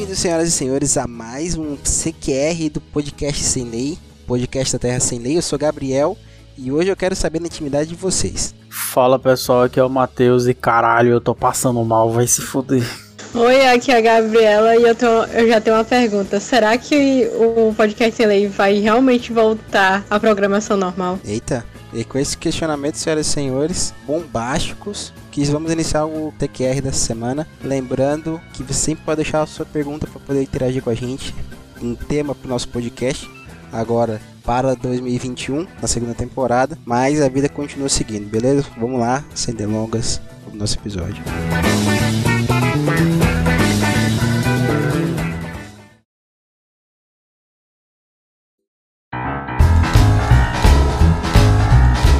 Bem-vindos, senhoras e senhores, a mais um CQR do Podcast Sem Lei, podcast da Terra Sem Lei. Eu sou Gabriel e hoje eu quero saber da intimidade de vocês. Fala pessoal, aqui é o Matheus e caralho, eu tô passando mal, vai se fuder. Oi, aqui é a Gabriela e eu, tô, eu já tenho uma pergunta. Será que o podcast Sem Lei vai realmente voltar à programação normal? Eita, e com esse questionamento, senhoras e senhores, bombásticos, que vamos iniciar o TQR dessa semana. Lembrando que você sempre pode deixar a sua pergunta para poder interagir com a gente, um tema para o nosso podcast. Agora para 2021, na segunda temporada, mas a vida continua seguindo, beleza? Vamos lá, sem delongas, o nosso episódio.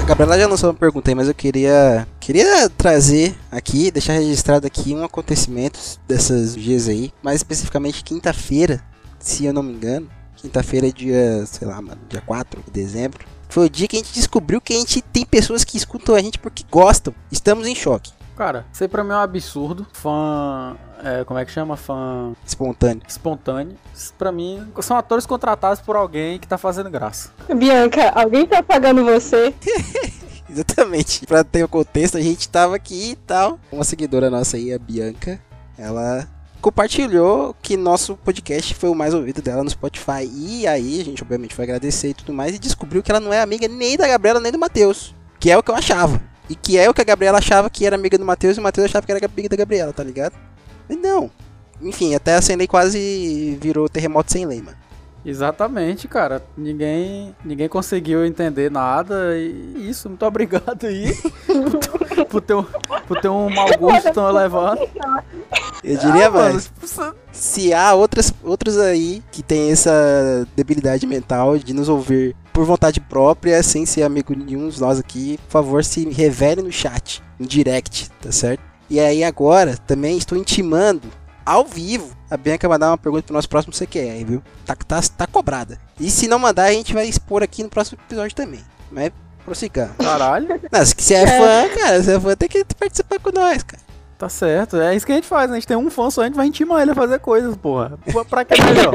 Gabriela já lançou uma pergunta aí, mas eu queria queria trazer aqui, deixar registrado aqui um acontecimento dessas dias aí, mais especificamente quinta-feira, se eu não me engano. Quinta-feira é dia, sei lá, mano, dia 4 de dezembro. Foi o dia que a gente descobriu que a gente tem pessoas que escutam a gente porque gostam. Estamos em choque. Cara, isso aí pra mim é um absurdo. Fã. É, como é que chama? Fã. Espontâneo. Espontâneo. Isso pra mim são atores contratados por alguém que tá fazendo graça. Bianca, alguém tá pagando você? Exatamente. Pra ter o contexto, a gente tava aqui e tal. Uma seguidora nossa aí, a Bianca, ela compartilhou que nosso podcast foi o mais ouvido dela no Spotify. E aí, a gente obviamente foi agradecer e tudo mais. E descobriu que ela não é amiga nem da Gabriela nem do Matheus. Que é o que eu achava. E que é o que a Gabriela achava que era amiga do Matheus e o Matheus achava que era amiga da Gabriela, tá ligado? Não. Enfim, até a sem lei quase virou terremoto sem lei, mano. Exatamente, cara. Ninguém, ninguém conseguiu entender nada e isso. Muito obrigado aí por, por, ter um, por ter um mau gosto tão elevado. Eu diria ah, mais. Mano, se há outras, outros aí que tem essa debilidade mental de nos ouvir por vontade própria, sem ser amigo de nenhum de nós aqui, por favor, se revele no chat, no direct, tá certo? E aí agora, também estou intimando, ao vivo, a Bianca mandar uma pergunta pro nosso próximo CQR, viu? Tá, tá, tá cobrada. E se não mandar, a gente vai expor aqui no próximo episódio também. Mas prossigamos. Caralho. Não, se é fã, cara, se é fã, tem que participar com nós, cara. Tá certo, é isso que a gente faz, né? a gente tem um fã só, a gente vai intimar ele a fazer coisas, porra. Pra que melhor?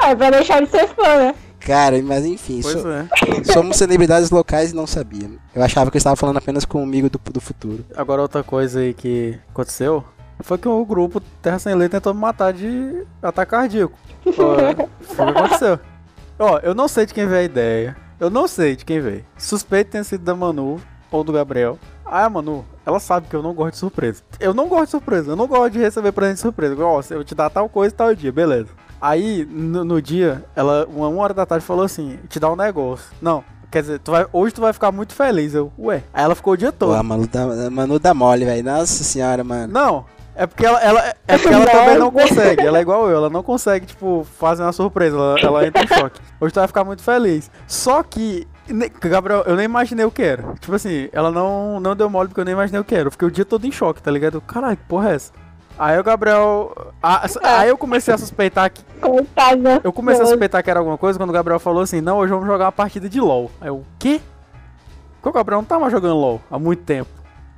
ah, pra deixar de ser fã, né? Cara, mas enfim, so, é. somos celebridades locais e não sabíamos. Eu achava que eu estava falando apenas com um amigo do, do futuro. Agora outra coisa aí que aconteceu foi que o grupo Terra Sem Lei tentou me matar de ataque cardíaco. Foi, foi o que aconteceu. Ó, eu não sei de quem veio a ideia. Eu não sei de quem veio. Suspeito ter sido da Manu ou do Gabriel. Ah, Manu, ela sabe que eu não gosto de surpresa. Eu não gosto de surpresa. Eu não gosto de receber presente de surpresa. Ó, eu te dar tal coisa tal dia, beleza. Aí, no, no, dia, ela, uma, uma hora da tarde, falou assim: te dá um negócio. Não, Quer dizer, tu vai, hoje tu vai ficar muito feliz. Eu, ué. Aí ela ficou o dia todo. Pô, a Manu dá, a Manu dá mole, velho. Nossa senhora, mano. Não, é porque ela, ela, é porque ela também não consegue. Ela é igual eu, ela não consegue, tipo, fazer uma surpresa. Ela, ela entra em choque. Hoje tu vai ficar muito feliz. Só que, Gabriel, eu nem imaginei o que era. Tipo assim, ela não, não deu mole porque eu nem imaginei o que era. Eu fiquei o dia todo em choque, tá ligado? Caralho, que porra é essa? Aí o Gabriel. aí eu comecei a suspeitar que. Eu comecei a suspeitar que era alguma coisa quando o Gabriel falou assim: não, hoje vamos jogar uma partida de LOL. Aí eu, o quê? Porque o Gabriel não tava jogando LOL há muito tempo.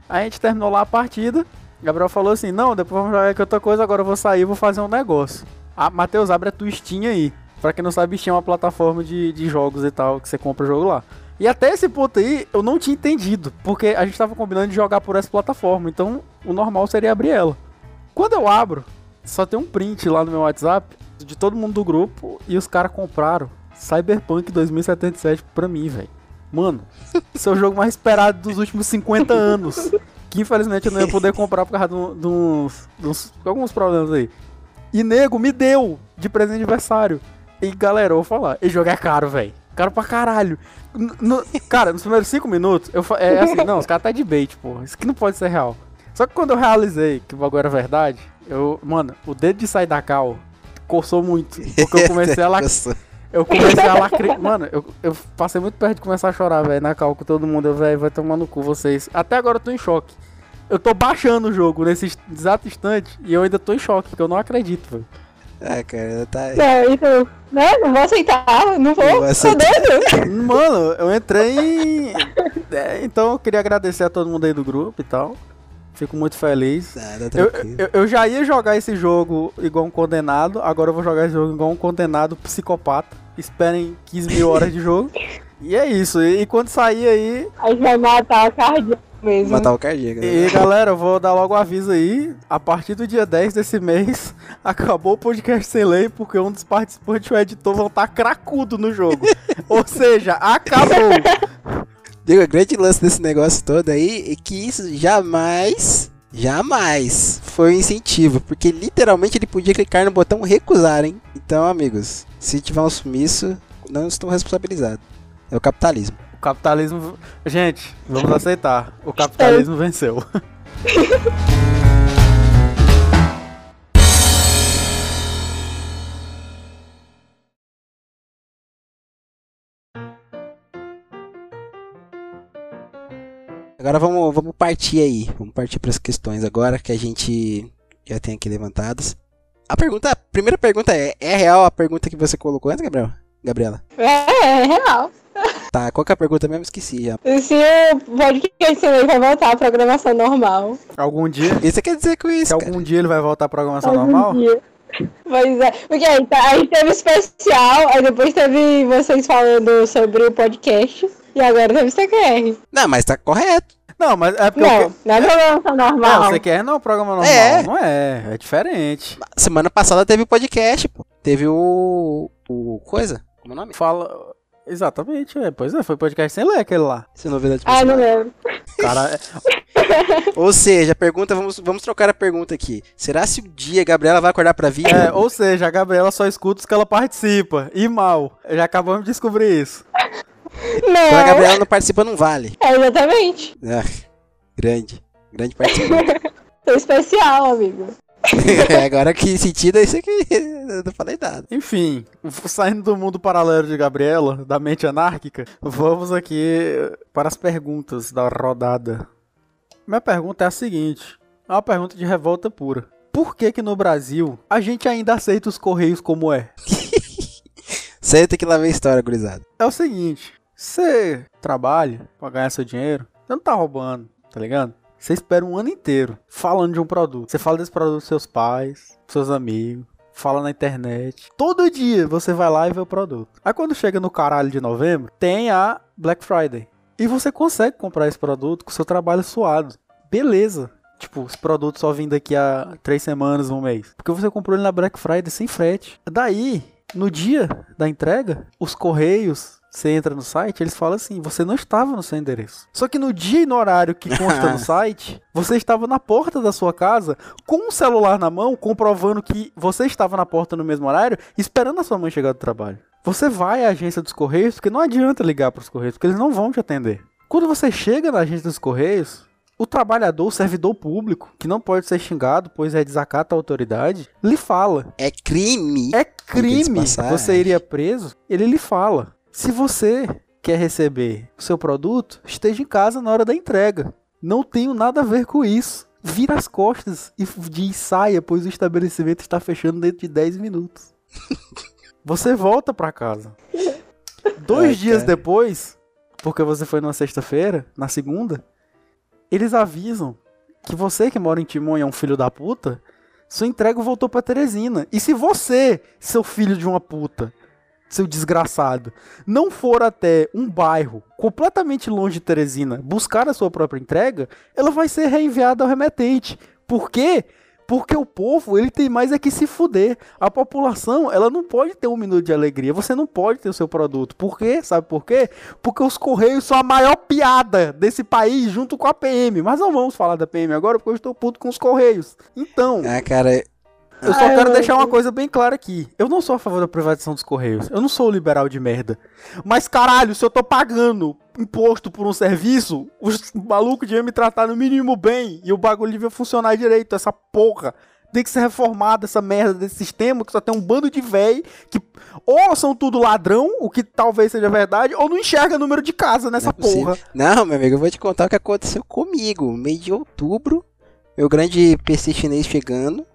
Aí a gente terminou lá a partida. Gabriel falou assim: não, depois vamos jogar aqui outra coisa, agora eu vou sair e vou fazer um negócio. Ah, Matheus, abre a Steam aí. Pra quem não sabe, Steam é uma plataforma de, de jogos e tal, que você compra o jogo lá. E até esse ponto aí, eu não tinha entendido, porque a gente tava combinando de jogar por essa plataforma, então o normal seria abrir ela. Quando eu abro, só tem um print lá no meu WhatsApp de todo mundo do grupo e os caras compraram Cyberpunk 2077 pra mim, velho. Mano, esse é o jogo mais esperado dos últimos 50 anos. Que infelizmente eu não ia poder comprar por causa de, uns, alguns problemas aí. E nego me deu de presente de aniversário. E galera, eu vou falar, esse jogo é caro, velho. Caro pra caralho. No, cara, nos primeiros 5 minutos, eu é assim, não, os caras tá de bait, pô. Isso aqui não pode ser real. Só que quando eu realizei que o bagulho era verdade, eu, mano, o dedo de sair da cal coçou muito. Porque eu comecei a lacrimar. Eu comecei a lacrimar. Mano, eu, eu passei muito perto de começar a chorar, velho, na cal com todo mundo. Eu, velho, vai tomar no cu vocês. Até agora eu tô em choque. Eu tô baixando o jogo nesse exato instante e eu ainda tô em choque, porque eu não acredito, velho. Ah, cara, tá. É, então, né? Não vou aceitar, não vou. Não vou aceitar. Mano, eu entrei em. É, então eu queria agradecer a todo mundo aí do grupo e tal. Fico muito feliz. Tá, tá Eu, eu, eu já ia jogar esse jogo igual um condenado, agora eu vou jogar esse jogo igual um condenado psicopata. Esperem 15 mil horas de jogo. E é isso. E, e quando sair aí. A gente vai matar a cardíaco mesmo. Matar o cardíaco. né? E galera, eu vou dar logo o aviso aí. A partir do dia 10 desse mês, acabou o podcast sem lei, porque um dos participantes, o editor, vão estar cracudo no jogo. Ou seja, acabou. Digo, o grande lance desse negócio todo aí é que isso jamais, jamais foi um incentivo. Porque literalmente ele podia clicar no botão recusar, hein? Então, amigos, se tiver um sumiço, não estou responsabilizado. É o capitalismo. O capitalismo. Gente, vamos aceitar. O capitalismo venceu. Agora vamos, vamos partir aí. Vamos partir para as questões agora que a gente já tem aqui levantadas. A pergunta, a primeira pergunta é: é real a pergunta que você colocou antes, Gabriel? Gabriela? É, é real. Tá, qual que é a pergunta mesmo? Esqueci já. Se o podcast sem lei vai voltar à programação normal. Algum dia. O que você quer dizer com Se isso? cara? algum dia ele vai voltar à programação Algum normal? dia. Pois é. Porque aí, tá, aí teve especial, aí depois teve vocês falando sobre o podcast. E agora teve CQR. Não, mas tá correto. Não, mas é porque. Não, não é programação Não, normal. você quer não é um programa normal. É. Não é, é diferente. Semana passada teve o podcast, pô. Teve o. O. Coisa? Como é o nome? Fala. Exatamente, é. Pois é, foi podcast sem ler aquele lá. Essa novidade Ah, não lembro. Cara, é- Ou seja, a pergunta, vamos, vamos trocar a pergunta aqui. Será se um dia a Gabriela vai acordar pra vida? é, ou seja, a Gabriela só escuta os que ela participa. E mal. Já acabamos de descobrir isso. Quando a Não, Gabriela não participa, não vale. é exatamente. Ah, grande. Grande participante. Tô especial, amigo. Agora que sentido é esse aqui? Eu não falei nada. Enfim, saindo do mundo paralelo de Gabriela, da mente anárquica, vamos aqui para as perguntas da rodada. Minha pergunta é a seguinte: é uma pergunta de revolta pura. Por que que no Brasil a gente ainda aceita os correios como é? Senta que lá vem a história, gurizada. É o seguinte, você trabalha pra ganhar seu dinheiro, você não tá roubando, tá ligado? Você espera um ano inteiro falando de um produto. Você fala desse produto pros seus pais, pros seus amigos, fala na internet. Todo dia você vai lá e vê o produto. Aí quando chega no caralho de novembro, tem a Black Friday. E você consegue comprar esse produto com seu trabalho suado. Beleza. Tipo, esse produto só vem daqui a três semanas, um mês. Porque você comprou ele na Black Friday sem frete. Daí, no dia da entrega, os correios, você entra no site, eles falam assim: você não estava no seu endereço. Só que no dia e no horário que consta no site, você estava na porta da sua casa com o celular na mão, comprovando que você estava na porta no mesmo horário, esperando a sua mãe chegar do trabalho. Você vai à agência dos correios, porque não adianta ligar para os correios, porque eles não vão te atender. Quando você chega na agência dos correios, o trabalhador, o servidor público, que não pode ser xingado, pois é desacata a autoridade, lhe fala. É crime. É crime, você iria preso. Ele lhe fala. Se você quer receber o seu produto, esteja em casa na hora da entrega. Não tenho nada a ver com isso. Vira as costas e diz saia, pois o estabelecimento está fechando dentro de 10 minutos. Você volta pra casa. Dois Ai, dias cara. depois, porque você foi numa sexta-feira, na segunda, eles avisam que você que mora em Timon é um filho da puta, sua entrega voltou pra Teresina. E se você, seu filho de uma puta, seu desgraçado, não for até um bairro completamente longe de Teresina buscar a sua própria entrega, ela vai ser reenviada ao remetente. Por quê? Porque o povo, ele tem mais é que se fuder. A população, ela não pode ter um minuto de alegria. Você não pode ter o seu produto. Por quê? Sabe por quê? Porque os Correios são a maior piada desse país junto com a PM. Mas não vamos falar da PM agora porque eu estou puto com os Correios. Então, Ah, cara, eu só Ai, quero deixar uma coisa bem clara aqui. Eu não sou a favor da privatização dos Correios. Eu não sou o liberal de merda. Mas caralho, se eu tô pagando imposto por um serviço, os malucos deviam me tratar no mínimo bem e o bagulho devia funcionar direito. Essa porra. Tem que ser reformada essa merda desse sistema que só tem um bando de véi que ou são tudo ladrão, o que talvez seja verdade, ou não enxerga número de casa nessa Não é porra. Não, meu amigo, eu vou te contar o que aconteceu comigo. Mês de outubro, meu grande PC chinês chegando,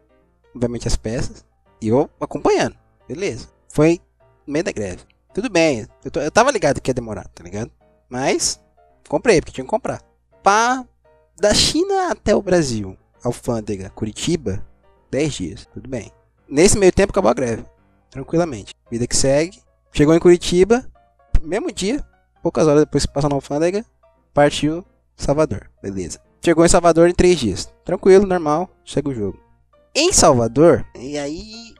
obviamente as peças, e eu acompanhando. Beleza. Foi no meio da greve. Tudo bem, eu, tô- eu tava ligado que ia demorar, tá ligado? Mas, comprei, porque tinha que comprar. Pá, Da China até o Brasil, alfândega, Curitiba, 10 dias, tudo bem. Nesse meio tempo acabou a greve, tranquilamente. Vida que segue. Chegou em Curitiba, mesmo dia, poucas horas depois que passou na alfândega, partiu Salvador, beleza. Chegou em Salvador em 3 dias, tranquilo, normal, chega o jogo. Em Salvador, e aí,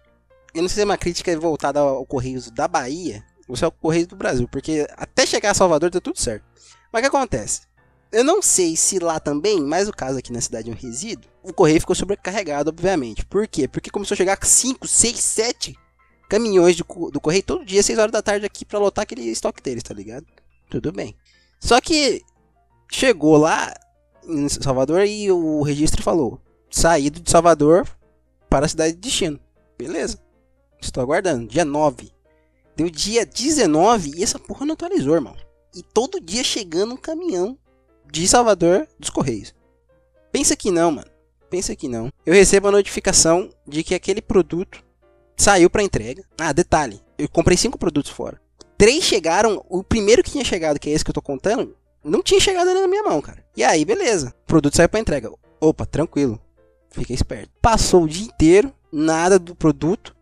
eu não sei se é uma crítica voltada ao Correios da Bahia, ou se é o Correios do Brasil, porque até chegar a Salvador tá tudo certo. Mas o que acontece? Eu não sei se lá também, mas o caso aqui na cidade onde eu resido, o correio ficou sobrecarregado, obviamente. Por quê? Porque começou a chegar 5, 6, 7 caminhões do, do correio todo dia, 6 horas da tarde aqui pra lotar aquele estoque deles, tá ligado? Tudo bem. Só que chegou lá em Salvador e o registro falou: saído de Salvador para a cidade de destino. Beleza. Estou aguardando. Dia 9. Deu dia 19 e essa porra não atualizou, irmão. E todo dia chegando um caminhão de Salvador dos Correios. Pensa que não, mano. Pensa que não. Eu recebo a notificação de que aquele produto saiu para entrega. Ah, detalhe. Eu comprei cinco produtos fora. Três chegaram. O primeiro que tinha chegado, que é esse que eu tô contando, não tinha chegado ainda na minha mão, cara. E aí, beleza. O produto saiu para entrega. Opa, tranquilo. Fica esperto. Passou o dia inteiro, nada do produto.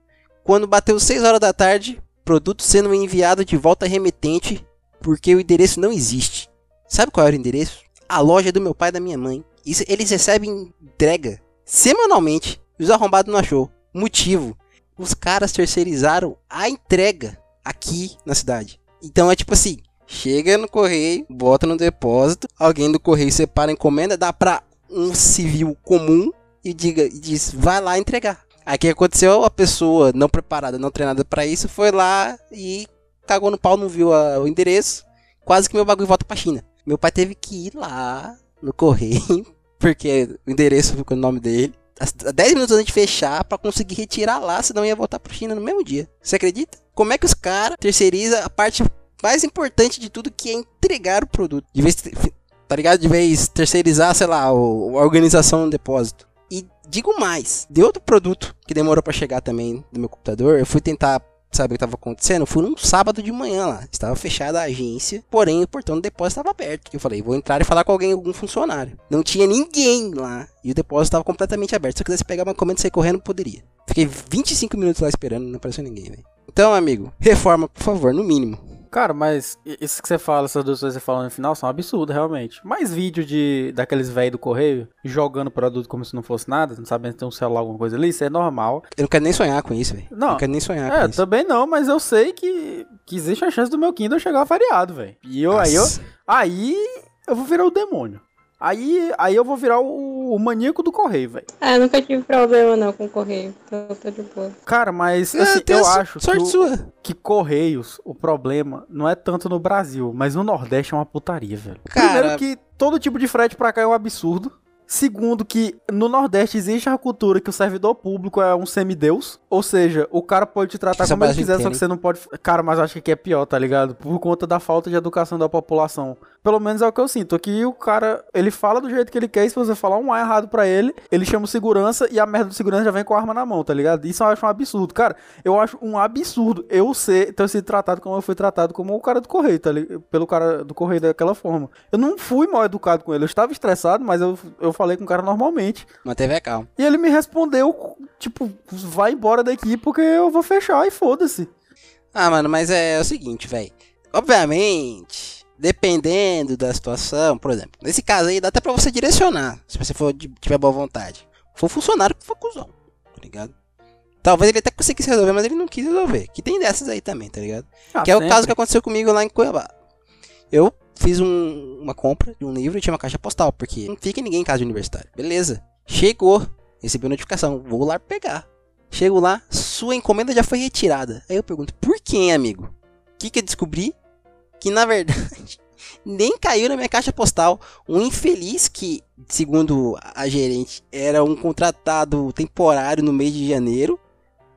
Quando bateu 6 horas da tarde, produto sendo enviado de volta remetente porque o endereço não existe. Sabe qual era o endereço? A loja do meu pai e da minha mãe. Isso, eles recebem entrega semanalmente. Os arrombados não achou. Motivo: os caras terceirizaram a entrega aqui na cidade. Então é tipo assim: chega no correio, bota no depósito, alguém do correio separa a encomenda, dá pra um civil comum e diga e diz: vai lá entregar. Aí que aconteceu? A pessoa não preparada, não treinada para isso, foi lá e cagou no pau, não viu a, o endereço. Quase que meu bagulho volta pra China. Meu pai teve que ir lá no correio, porque o endereço ficou no nome dele. 10 minutos antes de fechar para conseguir retirar lá, senão ia voltar pro China no mesmo dia. Você acredita? Como é que os caras terceirizam a parte mais importante de tudo, que é entregar o produto? De vez, tá ligado? De vez terceirizar, sei lá, a organização do depósito. Digo mais, de outro produto que demorou para chegar também do meu computador, eu fui tentar sabe o que estava acontecendo? Fui num sábado de manhã lá. Estava fechada a agência, porém o portão do depósito estava aberto. Eu falei, vou entrar e falar com alguém, algum funcionário. Não tinha ninguém lá. E o depósito estava completamente aberto. Se eu quisesse pegar uma comanda e sair correndo, poderia. Fiquei 25 minutos lá esperando, não apareceu ninguém. Então, amigo, reforma, por favor, no mínimo. Cara, mas isso que você fala, essas duas coisas que você fala no final são absurdas, realmente. Mais vídeo de daqueles velhos do correio jogando produto como se não fosse nada, não sabendo ter um celular, alguma coisa ali, isso é normal. Eu não quero nem sonhar com isso, velho. Não, não quero nem sonhar é, com isso. também não, mas eu sei que, que existe a chance do meu Kindle chegar fariado, velho. E eu, aí eu, aí eu vou virar o demônio. Aí, aí eu vou virar o, o maníaco do correio, velho. Ah, eu nunca tive problema não com correio. Tô, tô de boa. Cara, mas assim, eu acho que, o, que correios, o problema não é tanto no Brasil, mas no Nordeste é uma putaria, velho. Cara... Primeiro que todo tipo de frete pra cá é um absurdo. Segundo, que no Nordeste existe a cultura que o servidor público é um semideus. Ou seja, o cara pode te tratar como ele quiser, só que você não pode. Cara, mas acho que aqui é pior, tá ligado? Por conta da falta de educação da população. Pelo menos é o que eu sinto. Aqui o cara, ele fala do jeito que ele quer, e se você falar um A errado pra ele, ele chama o segurança e a merda do segurança já vem com a arma na mão, tá ligado? Isso eu acho um absurdo. Cara, eu acho um absurdo eu ser, ter sido tratado como eu fui tratado como o cara do correio, tá ligado? Pelo cara do correio daquela forma. Eu não fui mal educado com ele, eu estava estressado, mas eu, eu falei com o cara normalmente. Manteve a calma. E ele me respondeu, tipo, vai embora daqui porque eu vou fechar e foda-se. Ah, mano, mas é, é o seguinte, velho. Obviamente, dependendo da situação, por exemplo, nesse caso aí dá até pra você direcionar, se você for tiver boa vontade. For funcionário que for cuzão, tá ligado? Talvez ele até conseguisse resolver, mas ele não quis resolver. Que tem dessas aí também, tá ligado? Ah, que é sempre. o caso que aconteceu comigo lá em Cuiabá. Eu fiz um, uma compra de um livro e tinha uma caixa postal, porque não fica ninguém em casa de universitário. Beleza. Chegou, recebi notificação, vou lá pegar. Chego lá, sua encomenda já foi retirada. Aí eu pergunto, por quem, amigo? O que, que eu descobri? Que na verdade nem caiu na minha caixa postal. Um infeliz que, segundo a gerente, era um contratado temporário no mês de janeiro,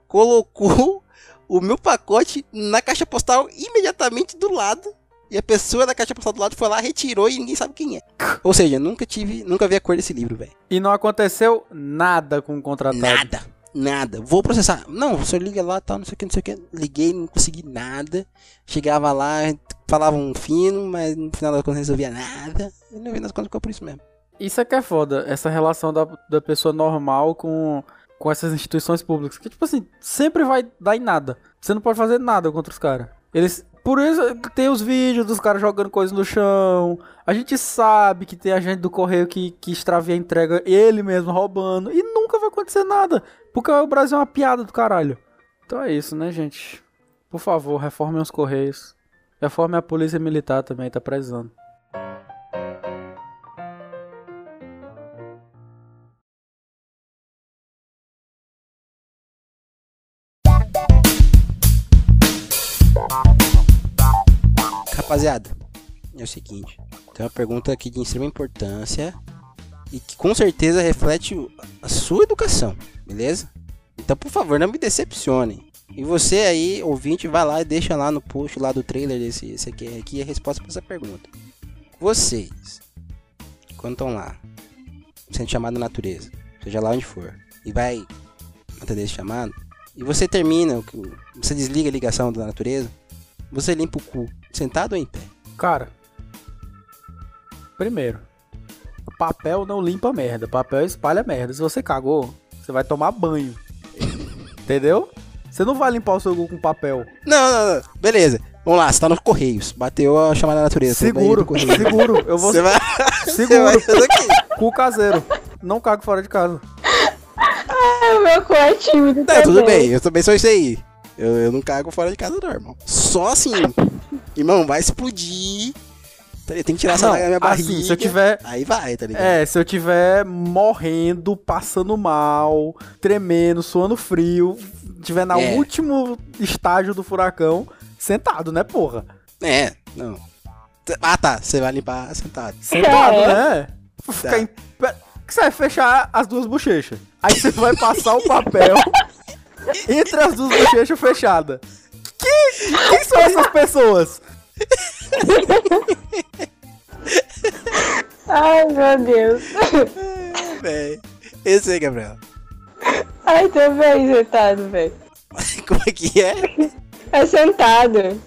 colocou o meu pacote na caixa postal imediatamente do lado e a pessoa da caixa postal do lado foi lá, retirou e ninguém sabe quem é. Ou seja, nunca tive, nunca vi a cor desse livro, velho. E não aconteceu nada com o contratado. Nada. Nada. Vou processar. Não, o senhor liga lá, tal, não sei o que, não sei o que. Liguei, não consegui nada. Chegava lá, falava um fino, mas no final das contas resolvia nada. E no final das contas ficou por isso mesmo. Isso é que é foda, essa relação da, da pessoa normal com, com essas instituições públicas. Que, tipo assim, sempre vai dar em nada. Você não pode fazer nada contra os caras. Eles. Por isso tem os vídeos dos caras jogando coisas no chão. A gente sabe que tem agente do correio que, que extravia a entrega ele mesmo roubando. E nunca vai acontecer nada. Porque o Brasil é uma piada do caralho. Então é isso, né, gente? Por favor, reformem os correios. Reformem a polícia militar também, tá precisando. Rapaziada, é o seguinte: tem uma pergunta aqui de extrema importância e que com certeza reflete a sua educação, beleza? Então, por favor, não me decepcione. E você aí, ouvinte, vai lá e deixa lá no post lá do trailer desse esse aqui, a resposta para essa pergunta. Vocês, quando estão lá, sendo chamado na natureza, seja lá onde for, e vai atender esse chamado, e você termina, você desliga a ligação da natureza, você limpa o cu, sentado ou em pé? Cara, primeiro, papel não limpa merda, papel espalha merda. Se você cagou, você vai tomar banho. Entendeu? Você não vai limpar o seu cu com papel. Não, não, não. Beleza. Vamos lá, você tá nos Correios. Bateu a chamada da natureza. Seguro, no correio. seguro. Eu vou Você vai. Você seguro. vai? Cu caseiro. Não cago fora de casa. O meu cu é tímido Não, tudo bem, eu também sou isso aí. Eu, eu não cago fora de casa, não, irmão. Só assim. irmão, vai explodir. Tá? Tem que tirar essa da minha barriga. assim, se eu tiver Aí vai, tá ligado? É, se eu tiver morrendo, passando mal, tremendo, suando frio, tiver no É. último estágio do furacão, sentado, né, porra? É, não. Ah, tá. Você vai limpar sentado. Sentado, É. né? Ficar em pé. Que você vai fechar as duas bochechas. Aí você vai passar o papel entre as duas bochechas fechadas. Que, quem são essas pessoas? Ai, meu Deus. Véi. Esse aí, Gabriel. Ai, tô bem sentado, velho. Como é que é? É sentado.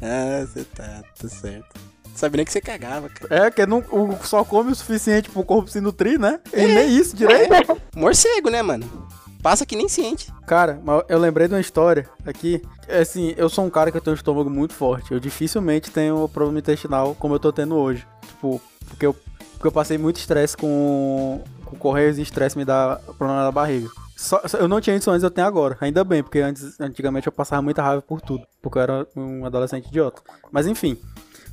Ah, você tá, tá certo. Sabia nem que você cagava, cara. É, que não, o, só come o suficiente pro corpo se nutrir, né? E nem isso direito. Morcego, né, mano? Passa que nem ciente. Cara, mas eu lembrei de uma história aqui. É Assim, eu sou um cara que tem um estômago muito forte. Eu dificilmente tenho problema intestinal como eu tô tendo hoje. Tipo, porque eu, porque eu passei muito estresse com, com correios e estresse me dá problema na barriga. Só, eu não tinha isso antes, eu tenho agora. Ainda bem, porque antes, antigamente eu passava muita raiva por tudo. Porque eu era um adolescente idiota. Mas enfim,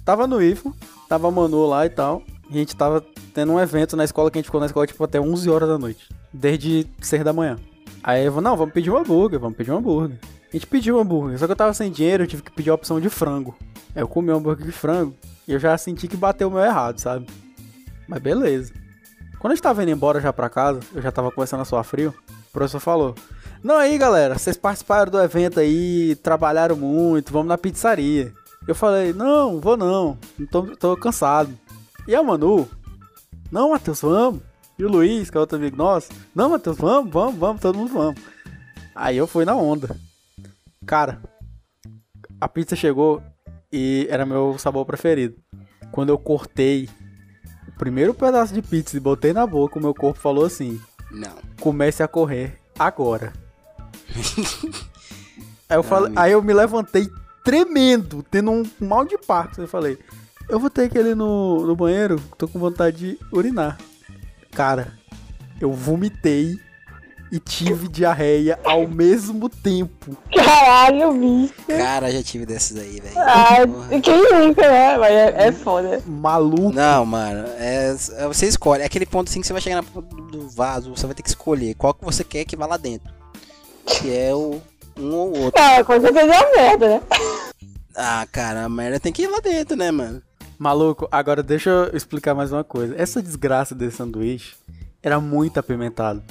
tava no IFO, tava a Manu lá e tal. E a gente tava tendo um evento na escola que a gente ficou na escola tipo até 11 horas da noite. Desde 6 da manhã. Aí eu vou, não, vamos pedir um hambúrguer, vamos pedir um hambúrguer. A gente pediu um hambúrguer, só que eu tava sem dinheiro, eu tive que pedir a opção de frango. Aí eu comi um hambúrguer de frango e eu já senti que bateu o meu errado, sabe? Mas beleza. Quando a gente tava indo embora já pra casa, eu já tava começando a suar frio, o professor falou: Não, aí galera, vocês participaram do evento aí, trabalharam muito, vamos na pizzaria. Eu falei: Não, vou não, tô, tô cansado. E a Manu: Não, Matheus, vamos. E o Luiz, que é outro amigo nosso: Não, Matheus, vamos, vamos, vamos, todo mundo vamos. Aí eu fui na onda. Cara, a pizza chegou e era meu sabor preferido. Quando eu cortei primeiro pedaço de pizza e botei na boca, o meu corpo falou assim: Não. comece a correr agora. aí, eu falei, aí eu me levantei tremendo, tendo um mal de parto. Eu falei, eu vou ter que ir no, no banheiro, tô com vontade de urinar. Cara, eu vomitei e tive diarreia ao mesmo tempo. Caralho, bicho. Cara, já tive desses aí, velho. Porra. quem nunca, né? Mas é, é foda. Maluco. Não, mano, é, é- você escolhe. É aquele ponto assim que você vai chegar na ponta do vaso, você vai ter que escolher qual que você quer que vá lá dentro. Que é o um ou outro. Ah, com certeza é uma merda, né? Ah, cara, a merda tem que ir lá dentro, né, mano? Maluco, agora deixa eu explicar mais uma coisa. Essa desgraça desse sanduíche era muito apimentado.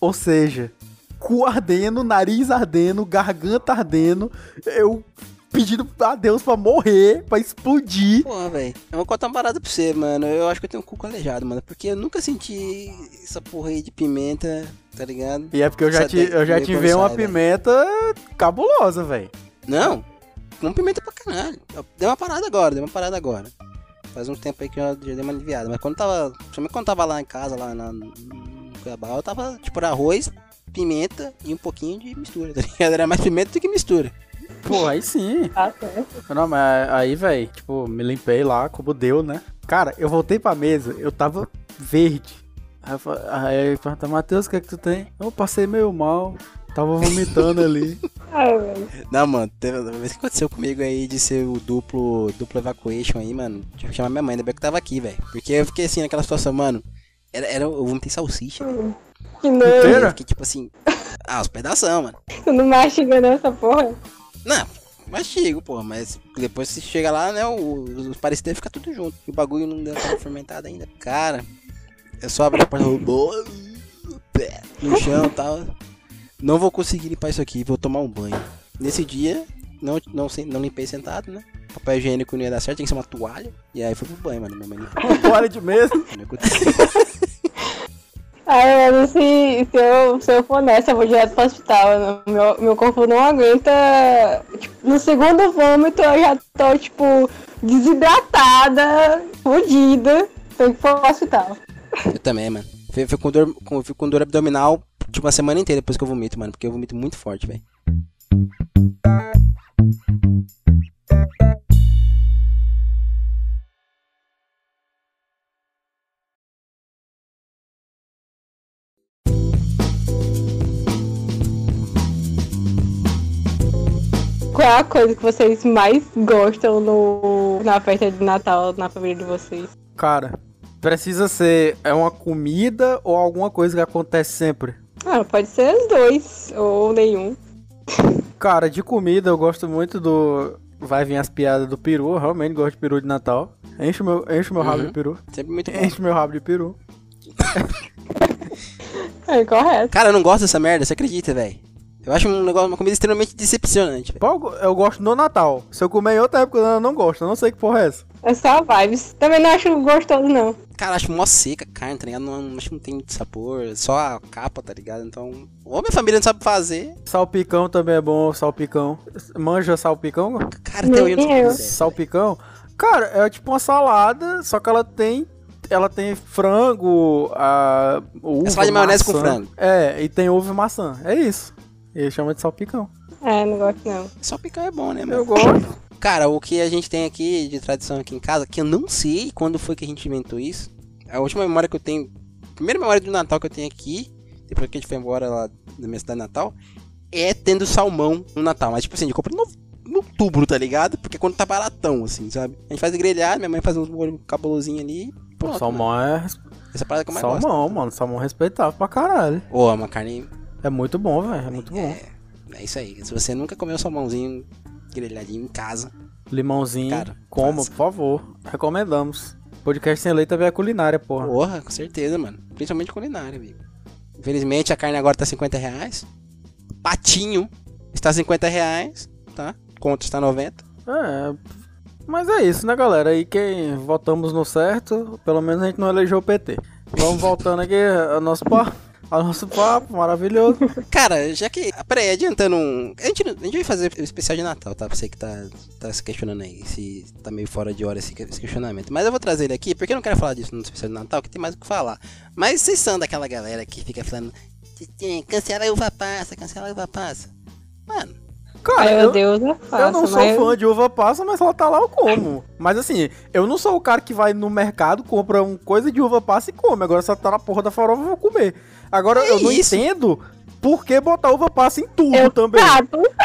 Ou seja, cu ardendo, nariz ardendo, garganta ardendo, eu pedindo a Deus pra morrer, pra explodir. Porra, velho. Eu vou contar uma parada pra você, mano. Eu acho que eu tenho um cu calejado, mano. Porque eu nunca senti essa porra aí de pimenta, tá ligado? E é porque eu já te, eu já vi uma sai, velho. pimenta cabulosa, velho. Não, com pimenta pra caralho. Deu uma parada agora, deu uma parada agora. Faz um tempo aí que eu já dei uma aliviada. Mas quando tava. Principalmente quando tava lá em casa, lá na, Cuiabá, eu tava tipo era arroz, pimenta e um pouquinho de mistura, tá ligado? Era mais pimenta do que mistura. Pô, aí sim. Tá certo. Não, mas aí, velho, tipo, me limpei lá, como deu, né? Cara, eu voltei pra mesa, eu tava verde. Aí aí pergunta, Matheus, o que é que tu tem? Eu passei meio mal, tava vomitando ali. Velho. Não, mano, teve uma vez que aconteceu comigo aí de ser o duplo, duplo evacuation aí, mano. Tive que chamar minha mãe, ainda bem que tava aqui, velho. Porque eu fiquei assim naquela situação, mano. Era, era, eu vomitei salsicha. Que Eu não, Inteira? fiquei tipo assim. Ah, os pedação, mano. tu não mastiga nessa porra. Não, mastigo, pô, mas depois se chega lá, né, o- os parecidos ficam tudo junto. E o bagulho não deu tava fermentado ainda. Cara, eu só abri a porta robô no chão e tal. Não vou conseguir limpar isso aqui, vou tomar um banho. Nesse dia, não, não, não limpei sentado, né? Papel higiênico não ia dar certo, tinha que ser uma toalha. E aí fui pro banho, mano. Minha mãe limpou. Toalha de mesa. Não aconteceu. Ai, mano, se, se, eu, se eu for nessa, eu vou direto pro hospital. Meu, meu corpo não aguenta. Tipo, no segundo vômito eu já tô, tipo, desidratada, fodida. Tem que ir pro hospital. Eu também, mano. Fui com, dor, com, fui com dor abdominal, tipo, uma semana inteira depois que eu vomito, mano. Porque eu vomito muito forte, velho. Qual é a coisa que vocês mais gostam no, na festa de Natal na família de vocês? Cara, precisa ser é uma comida ou alguma coisa que acontece sempre? Ah, pode ser os dois, ou nenhum. Cara, de comida eu gosto muito do. Vai vir as piadas do peru, eu realmente gosto de peru de Natal. Enche meu, enche meu rabo Uhum. de peru. Sempre muito bom. Enche meu rabo de peru. É correto. Cara, eu não gosto dessa merda, você acredita, velho? Eu acho um negócio, uma comida extremamente decepcionante, eu go- eu gosto no Natal. Se eu comer em outra época, eu não gosto. Eu não sei que porra é essa. É só vibes. Também não acho gostoso, não. Cara, eu acho mó seca a carne, tá ligado? Não, acho que não tem muito sabor, só a capa, tá ligado? Então, ou minha família não sabe fazer. Salpicão também é bom, salpicão. Manja salpicão? Cara, hoje eu não. Salpicão? Cara, é tipo uma salada, só que ela tem. Ela tem frango, a. Uva, É salada de maionese com maçã. frango. É, e tem ovo e maçã. É isso. Ele chama de salpicão. É, não gosto não. Só picar é bom, né, Eu mano? gosto. Cara, o que a gente tem aqui de tradição aqui em casa, que eu não sei quando foi que a gente inventou isso. A última memória que eu tenho. A primeira memória do Natal que eu tenho aqui, depois que a gente foi embora lá da minha cidade natal, é tendo salmão no Natal. Mas tipo assim, a gente compra no, no outubro, tá ligado? Porque quando tá baratão, assim, sabe? A gente faz grelhado, minha mãe faz uns molho cabulosinho ali. Pô, salmão é. mano. Essa parada que eu mais gosto. Salmão, mano. Salmão respeitável pra caralho. Ô, é uma carne. É muito bom, velho. É muito bom. É, é isso aí. Se você nunca comeu salmãozinho grelhadinho em casa, Limãozinho. Cara, Coma, clássico. por favor. Recomendamos. Podcast sem lei também é culinária, porra. Porra, com certeza, mano. Principalmente culinária, amigo. Infelizmente a carne agora tá 50 reais. Patinho está 50 reais, tá? Conto está 90. É. Mas é isso, né, galera? Aí quem votamos no certo, pelo menos a gente não elegeu o PT. Vamos voltando aqui ao nosso papo. Ao nosso papo maravilhoso. Cara, já que. Peraí, adiantando um. A gente, a gente vai fazer o especial de Natal, tá? Pra você que tá, tá se questionando aí, se tá meio fora de hora esse, esse questionamento. Mas eu vou trazer ele aqui, porque eu não quero falar disso no especial de Natal, que tem mais o que falar. Mas vocês são daquela galera que fica falando. "Tchim, Cancela a uva passa, cancela a uva passa. Mano, Cara, Ai, meu eu, Deus, é fácil. eu não sou mas- fã de uva passa, mas ela tá lá eu como. Mas assim, eu não sou o cara que vai no mercado, compra um coisa de uva passa e come. Agora se ela tá na porra da farofa, eu vou comer. Agora É eu não isso. entendo por que botar uva passa em tudo Eu também.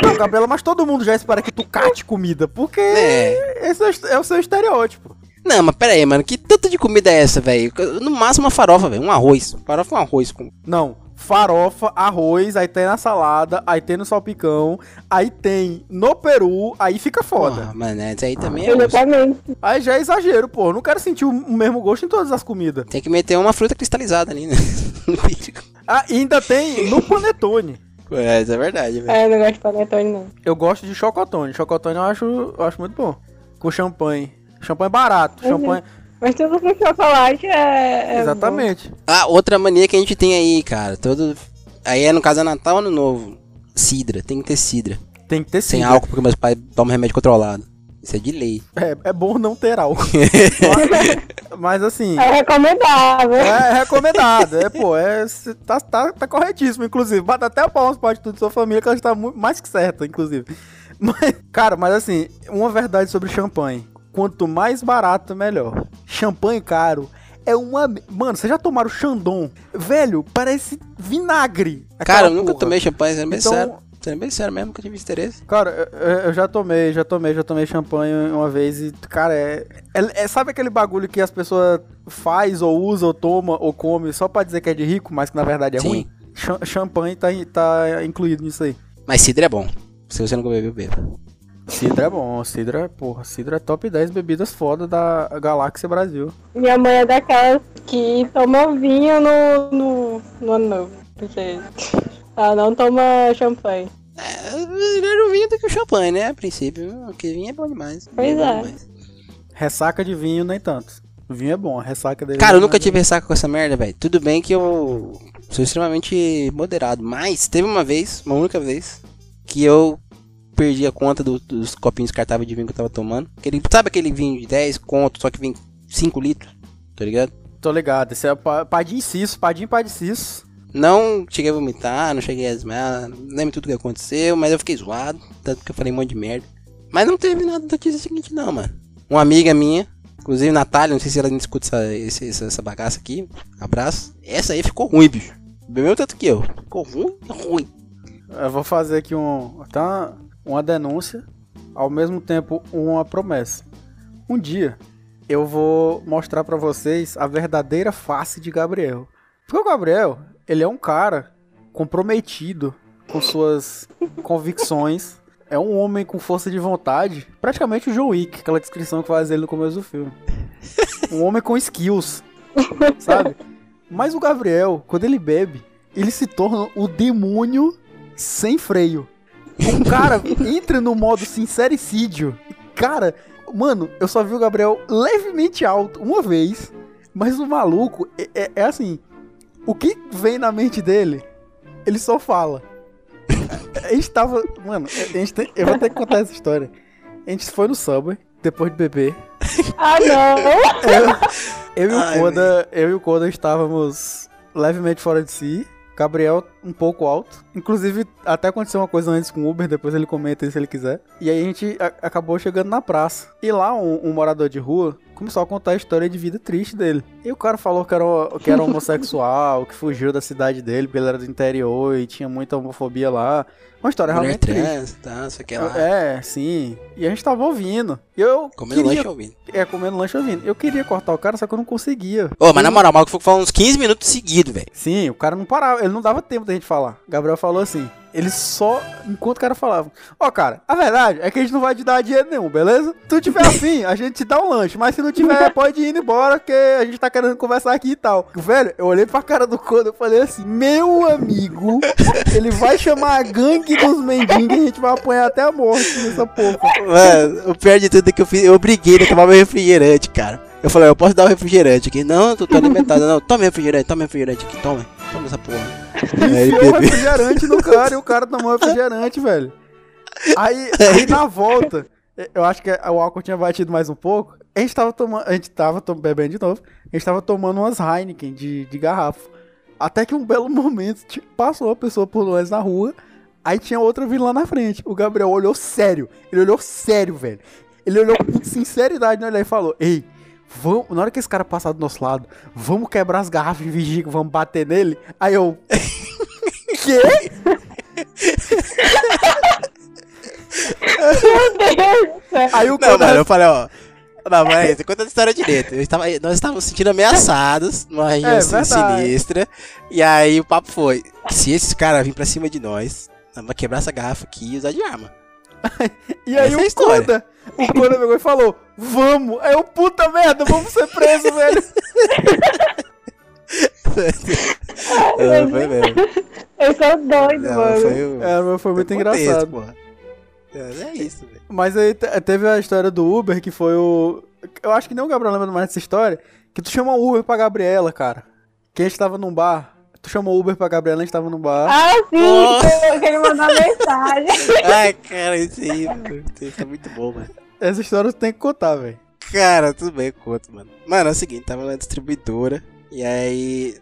Não, Gabriela, mas todo mundo já espera que tu cate comida, porque É. esse é o- é o seu estereótipo. Não, mas pera aí, mano. Que tanto de comida é essa, velho? No máximo uma farofa, velho. Um arroz. Farofa é um arroz. Com... Não, farofa, arroz, aí tem na salada, aí tem no salpicão, aí tem no peru, aí fica foda. Porra, mano, isso aí também é osso. Exatamente. Aí já é exagero, pô. Não quero sentir o mesmo gosto em todas as comidas. Tem que meter uma fruta cristalizada ali, né? Ah, ainda tem no panetone. É, isso é verdade, velho. É, eu não gosto de panetone, não. Eu gosto de chocotone. Chocotone eu acho, eu acho muito bom. Com champanhe. Champanhe barato. Uhum. Champanhe. Mas tudo com chocolate é. é Exatamente. Ah, outra mania que a gente tem aí, cara. Todo. Aí é no caso é Natal ano novo. Cidra, tem que ter cidra. Tem que ter Sem sim. álcool, porque meus pais tomam remédio controlado. Isso é de lei. É, é bom não ter álcool. Mas assim. É recomendável. É recomendado, é, pô, é, tá, tá, tá corretíssimo, inclusive. Bata até palmas pra atitude de sua família, que ela está muito, mais que certa, inclusive. Mas, cara, mas assim, uma verdade sobre champanhe. Quanto mais barato, melhor. Champanhe caro é uma... Mano, vocês já tomaram Chandon? Velho, parece vinagre. Cara, eu nunca porra. tomei champanhe, sendo bem Então- sério. Sendo bem sério mesmo, nunca tive interesse. Cara, eu, eu- eu já tomei, já tomei, já tomei champanhe uma vez e, cara, é, é- é- Sabe aquele bagulho que as pessoas faz ou usa ou toma ou come só pra dizer que é de rico, mas que na verdade é Sim. ruim? Cha- champanhe tá, tá incluído nisso aí. Mas cidra é bom. Se você nunca bebeu, beba. Cidra é bom, cidra, porra, cidra é top 10 bebidas foda da Galáxia Brasil. Minha mãe é daquelas que toma vinho no, no, no ano novo. Porque ela não toma champanhe. É, melhor o vinho do que o champanhe, né? A princípio. Porque vinho é bom demais. Pois Vinho é. demais. Ressaca de vinho nem tanto. O vinho é bom, a ressaca dele. Cara, eu não nunca é- tive ressaca com essa merda, velho. Tudo bem que eu sou extremamente moderado. Mas teve uma vez, uma única vez, que eu perdi a conta do- dos copinhos descartáveis de vinho que eu tava tomando. Aquele, sabe aquele vinho de 10 conto, só que vem 5 litros? Tá ligado? Tô ligado, esse é o pa- Padim Cisso, Padim Padicisso. Não cheguei a vomitar, não cheguei a desmaiar, não lembro tudo que aconteceu, mas eu fiquei zoado, tanto que eu falei um monte de merda. Mas não teve nada do dia seguinte não, mano. Uma amiga minha, inclusive Natália, não sei se ela ainda escuta essa, essa, essa bagaça aqui, abraço. Essa aí ficou ruim, bicho. Bebeu tanto que eu. Ficou ruim, ruim. Eu vou fazer aqui um, até uma, denúncia, ao mesmo tempo uma promessa. Um dia eu vou mostrar pra vocês a verdadeira face de Gabriel. Porque o Gabriel, ele é um cara comprometido com suas convicções. É um homem com força de vontade, praticamente o John Wick, aquela descrição que faz ele no começo do filme. Um homem com skills, sabe? Mas o Gabriel, quando ele bebe, ele se torna o demônio sem freio. O cara entra no modo sincericídio. Cara, mano, eu só vi o Gabriel levemente alto uma vez. Mas o maluco é, é- é assim: o que vem na mente dele, ele só fala. A gente tava. Mano, a gente tem- eu vou ter que contar essa história. A gente foi no Subway, depois de beber. Ah, não! Eu e o Ai, Koda, eu e o Koda estávamos levemente fora de si. Gabriel um pouco alto. Inclusive, até aconteceu uma coisa antes com o Uber, depois ele comenta se ele quiser. E aí a gente acabou chegando na praça. E lá um, um morador de rua começou a contar a história de vida triste dele. E o cara falou que era, que era homossexual, que fugiu da cidade dele, porque ele era do interior e tinha muita homofobia lá. Uma história Mulher realmente triste. trans, tá, isso aqui lá. É, sim. E a gente tava ouvindo. E eu Comendo queria... lanche ouvindo. É, comendo lanche ouvindo. Eu queria cortar o cara, só que eu não conseguia. Ô, mas na moral, o maluco ficou falando uns 15 minutos seguidos, velho. Sim, o cara não parava, ele não dava tempo da gente falar. Gabriel falou assim, ele só, enquanto o cara falava, ó cara, a verdade é que a gente não vai te dar dinheiro nenhum, beleza? Se tu tiver afim, a gente te dá um lanche, mas se não tiver, pode ir embora, que a gente tá querendo conversar aqui e tal. Velho, eu olhei pra cara do Kodo e falei assim, meu amigo, ele vai chamar a gangue dos mendigos e a gente vai apanhar até a morte nessa porra. Mano, o pior de tudo é que eu, fiz, eu briguei de tomar meu refrigerante, cara. Eu falei, eu posso dar o refrigerante aqui? Não, tô, tô alimentado. Não, toma refrigerante, toma refrigerante aqui, toma. Toma essa porra. Aí enfiou o bebeu. refrigerante no cara e o cara tomou refrigerante, velho. Aí, aí na volta, eu acho que o álcool tinha batido mais um pouco. A gente tava tomando, a gente tava to- bebendo de novo. A gente tava tomando umas Heineken de, de garrafa. Até que um belo momento tipo, passou uma pessoa por nós na rua. Aí tinha outra vindo lá na frente. O Gabriel olhou sério. Ele olhou sério, velho. Ele olhou com sinceridade no olhar e falou: Ei, vamos, na hora que esse cara passar do nosso lado, vamos quebrar as garrafas de vigia, vamos bater nele. Aí eu. Quê? Meu Deus! Aí o mano, eu falei, ó. Não, mas conta a história direito. Eu estava, nós estávamos se sentindo ameaçados numa região É, assim, sinistra. E aí o papo foi: se esses caras virem pra cima de nós, nós vamos quebrar essa garrafa aqui e usar de arma. E aí Essa é a o história. Koda, o Koda pegou e falou, vamos! Aí eu, puta merda, vamos ser presos, velho! Ah, foi mesmo. Eu sou doido, Não, mano. foi, o- É, mas foi muito contexto, engraçado. porra. É, é isso, velho. Mas aí te- teve a história do Uber, que foi o... Eu acho que nem o Gabriel lembra mais dessa história, que tu chamou o Uber pra Gabriela, cara. Que a gente tava num bar. Tu chamou o Uber pra Gabriela, a gente tava num bar. Ah, sim, Nossa. que ele mandou mensagem. Ai, cara, isso aí, mano, isso tá muito bom, mano. Essa história tu tem que contar, velho. Cara, tudo bem, eu conto, mano. Mano, é o seguinte, tava na distribuidora. E aí.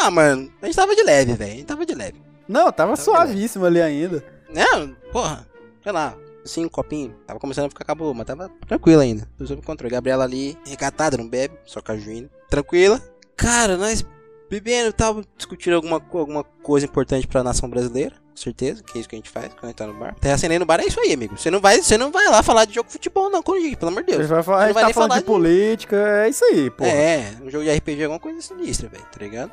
Ah, mano, a gente tava de leve, velho. A gente tava de leve. Não, tava Tá suavíssimo ali ainda. Não, porra, sei lá, assim, um copinho. Tava começando a ficar acabou, mas tava tranquilo ainda. Tudo sob controle. Gabriela ali, recatada, não bebe, só cajuína. Tranquila. Cara, nós bebendo tal, discutindo alguma, alguma coisa importante pra nação brasileira. Com certeza, que é isso que a gente faz quando a gente tá no bar. Terra acendendo no bar é isso aí, amigo. Você não vai, você não vai lá falar de jogo de futebol, não, comigo, pelo amor de A Deus. gente vai falar, a gente vai tá nem falando falar de de- política, é isso aí, pô. É, um jogo de RPG é alguma coisa sinistra, velho, tá ligado?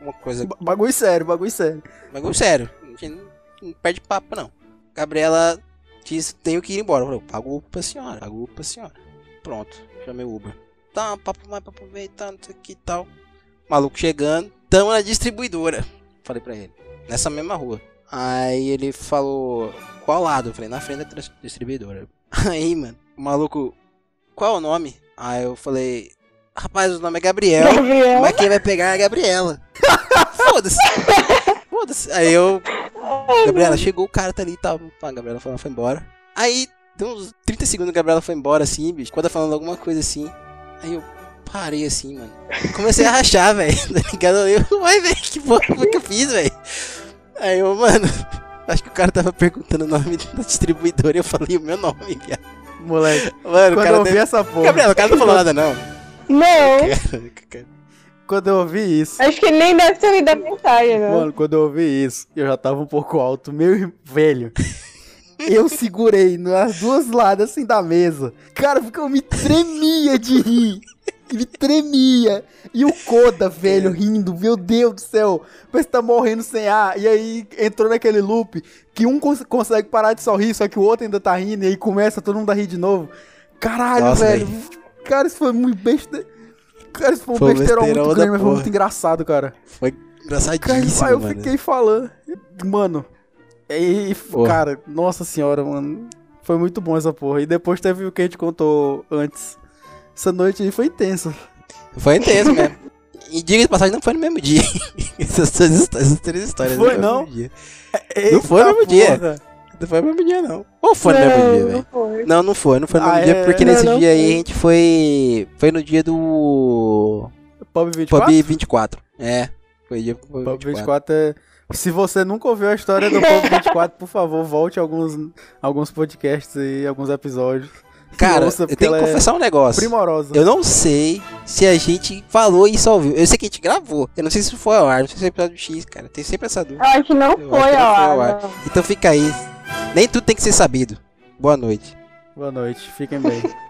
Uma coisa Ba- Bagulho sério, bagulho sério. Bagulho sério. A gente não, não perde papo, não. Gabriela disse, tenho que ir embora. Falei, pago Uber pra senhora, pago Uber pra senhora. Pronto, chamei o Uber. Tá, papo mais, papo veio, tá, não sei o que e tal. Maluco chegando, tamo na distribuidora. Falei pra ele, nessa mesma rua. Aí ele falou, qual lado? Eu falei, na frente da distribuidora. Aí, mano, o maluco, qual é o nome? Aí eu falei, rapaz, o nome é Gabriel. Gabriel. Mas quem vai pegar é a Gabriela. Foda-se. Foda-se. Aí eu. Gabriela, chegou o cara tá ali e tal. Pá, A Gabriela foi, foi embora. Aí, deu uns 30 segundos a Gabriela foi embora, assim, bicho. Quando ela falando alguma coisa assim. Aí eu parei assim, mano. Comecei a rachar, velho. Tá ligado? Eu, uai, velho, que porra foi que eu fiz, velho? Aí eu, mano. Acho que o cara tava perguntando o nome da distribuidora e eu falei o meu nome, viado. Moleque, Mano, o quando cara eu ouvi deve... essa porra. Gabriela, o cara não falou nada, não. Não, Quando eu ouvi isso. acho que ele nem deve ter lido a mensagem, né? Mano, quando eu ouvi isso, eu já tava um pouco alto. Meu ir- velho. Eu segurei nas duas lados assim da mesa. Cara, porque eu me tremia de rir. Me tremia. E o Koda, velho, rindo. Meu Deus do céu. Parece que tá morrendo sem ar. E aí entrou naquele loop que um cons- consegue parar de sorrir, só que o outro ainda tá rindo. E aí começa todo mundo a rir de novo. Caralho, Nossa, velho. Cara, isso foi muito besta. Cara, isso foi um Foi besteirão besteirão muito grande, mas foi muito engraçado, cara. Foi Cara, engraçadíssimo, aí eu mano. fiquei falando. Mano. E, Porra. cara, nossa senhora, mano. Foi muito bom essa porra. E depois teve o que a gente contou antes. Essa noite aí foi intensa. Foi intenso mesmo. E diga de passagem, não foi no mesmo dia. essas, essas, essas três histórias. Foi, não? mesmo dia. Eita foi no mesmo dia. Não foi no mesmo dia, não. Ou foi no mesmo dia, não, velho? não foi. Não, não foi. Não foi no Ah, mesmo dia, é? porque Não, nesse não dia aí foi. a gente foi... Foi no dia do... Pub 24? Pub 24. É, foi dia Pub Pub 24. 24 é. Se você nunca ouviu a história do Pub 24, por favor, volte alguns, alguns podcasts e alguns episódios. Cara, Ouça, eu tenho que é confessar um negócio. Primorosa. Eu não sei se a gente falou isso ao vivo. Eu sei que a gente gravou. Eu não sei se foi ao ar, não sei se foi episódio X, cara. Tem sempre essa dúvida. Eu acho que não Eu acho foi, que não ó. foi ao ar. não. Então fica aí. Nem tudo tem que ser sabido. Boa noite. Boa noite, fiquem bem.